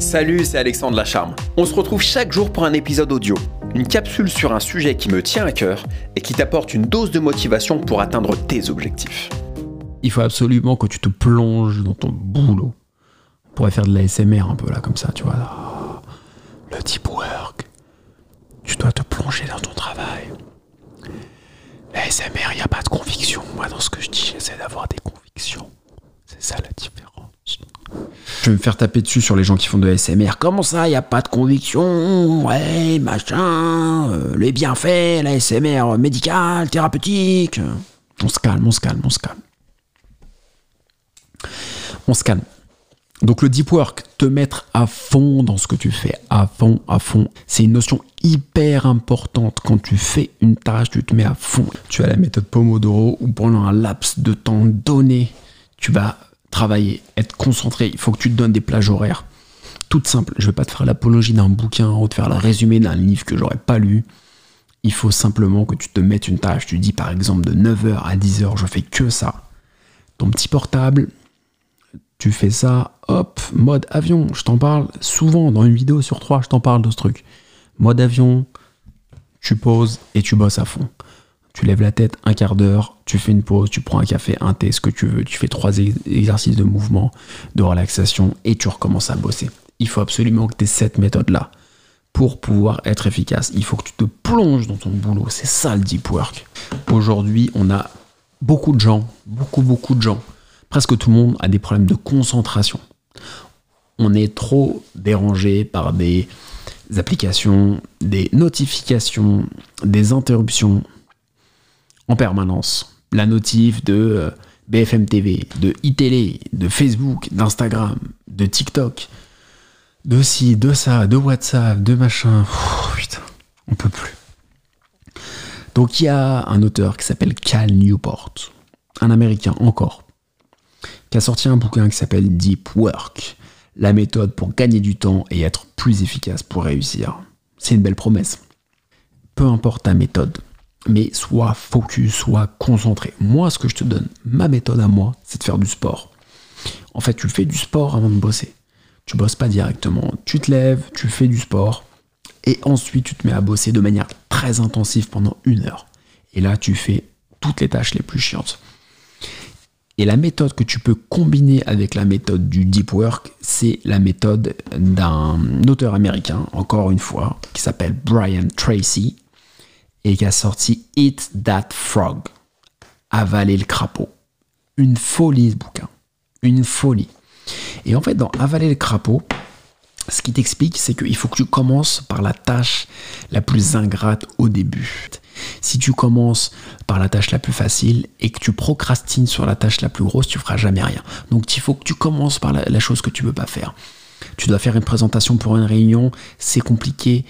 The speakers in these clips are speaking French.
Salut, c'est Alexandre Lacharme. On se retrouve chaque jour pour un épisode audio, une capsule sur un sujet qui me tient à cœur et qui t'apporte une dose de motivation pour atteindre tes objectifs. Il faut absolument que tu te plonges dans ton boulot. On pourrait faire de l'ASMR un peu là, comme ça, tu vois. Le deep work. Tu dois te plonger dans ton travail. L'ASMR, il n'y a pas de conviction. Moi, dans ce que je dis, j'essaie d'avoir des convictions. C'est ça la différence. Je me faire taper dessus sur les gens qui font de l'ASMR. Comment ça, il n'y a pas de conviction Ouais, machin. euh, les bienfaits, l'ASMR médical, thérapeutique. On se calme, on se calme, on se calme. On se calme. Donc le deep work, te mettre à fond dans ce que tu fais, à fond, à fond, c'est une notion hyper importante. Quand tu fais une tâche, tu te mets à fond. Tu as la méthode Pomodoro où pendant un laps de temps donné, tu vas travailler, être concentré. Il faut que tu te donnes des plages horaires. Toutes simples. Je ne vais pas te faire l'apologie d'un bouquin ou te faire le résumé d'un livre que j'aurais pas lu. Il faut simplement que tu te mettes une tâche. Tu dis par exemple de 9h à 10h, je fais que ça. Ton petit portable, tu fais ça, hop, mode avion. Je t'en parle souvent dans une vidéo sur trois, je t'en parle de ce truc. Mode avion, tu poses et tu bosses à fond. Tu lèves la tête un quart d'heure, tu fais une pause, tu prends un café, un thé, ce que tu veux. Tu fais trois ex- exercices de mouvement, de relaxation et tu recommences à bosser. Il faut absolument que tu aies cette méthode-là pour pouvoir être efficace. Il faut que tu te plonges dans ton boulot. C'est ça le deep work. Aujourd'hui, on a beaucoup de gens, beaucoup, beaucoup de gens, presque tout le monde a des problèmes de concentration. On est trop dérangé par des applications, des notifications, des interruptions en permanence. La notif de euh, BFM TV, de iTélé, de Facebook, d'Instagram, de TikTok, de ci, de ça, de WhatsApp, de machin. Putain, on peut plus. Donc il y a un auteur qui s'appelle Cal Newport, un Américain encore, qui a sorti un bouquin qui s'appelle Deep Work, la méthode pour gagner du temps et être plus efficace pour réussir. C'est une belle promesse. Peu importe ta méthode, mais sois focus, sois concentré. Moi, ce que je te donne, ma méthode à moi, c'est de faire du sport. En fait, tu fais du sport avant de bosser. Tu bosses pas directement. Tu te lèves, tu fais du sport, et ensuite tu te mets à bosser de manière très intensive pendant une heure. Et là, tu fais toutes les tâches les plus chiantes. Et la méthode que tu peux combiner avec la méthode du deep work, c'est la méthode d'un auteur américain, encore une fois, qui s'appelle Brian Tracy, et qui a sorti Eat That Frog, Avaler le crapaud. Une folie ce bouquin. Une folie. Et en fait, dans Avaler le crapaud, ce qui t'explique, c'est qu'il faut que tu commences par la tâche la plus ingrate au début. Si tu commences par la tâche la plus facile et que tu procrastines sur la tâche la plus grosse, tu feras jamais rien. Donc il faut que tu commences par la, la chose que tu veux pas faire. Tu dois faire une présentation pour une réunion, c'est compliqué.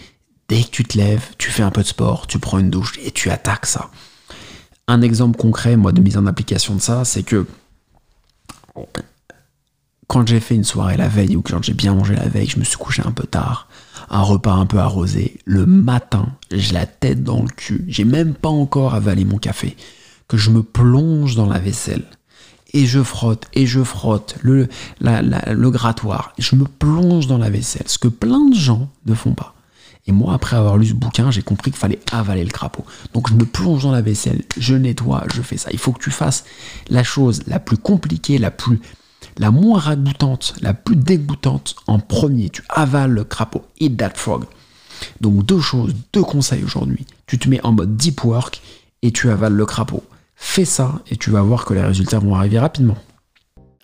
Dès que tu te lèves, tu fais un peu de sport, tu prends une douche et tu attaques ça. Un exemple concret, moi, de mise en application de ça, c'est que quand j'ai fait une soirée la veille ou quand j'ai bien mangé la veille, je me suis couché un peu tard, un repas un peu arrosé, le matin, j'ai la tête dans le cul, j'ai même pas encore avalé mon café, que je me plonge dans la vaisselle et je frotte et je frotte le, le grattoir, je me plonge dans la vaisselle, ce que plein de gens ne font pas. Et moi, après avoir lu ce bouquin, j'ai compris qu'il fallait avaler le crapaud. Donc je me plonge dans la vaisselle, je nettoie, je fais ça. Il faut que tu fasses la chose la plus compliquée, la plus la moins ragoûtante, la plus dégoûtante en premier. Tu avales le crapaud. Eat that frog. Donc deux choses, deux conseils aujourd'hui. Tu te mets en mode deep work et tu avales le crapaud. Fais ça et tu vas voir que les résultats vont arriver rapidement.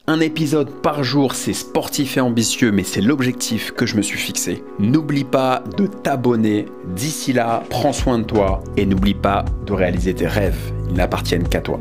Un épisode par jour, c'est sportif et ambitieux, mais c'est l'objectif que je me suis fixé. N'oublie pas de t'abonner. D'ici là, prends soin de toi et n'oublie pas de réaliser tes rêves. Ils n'appartiennent qu'à toi.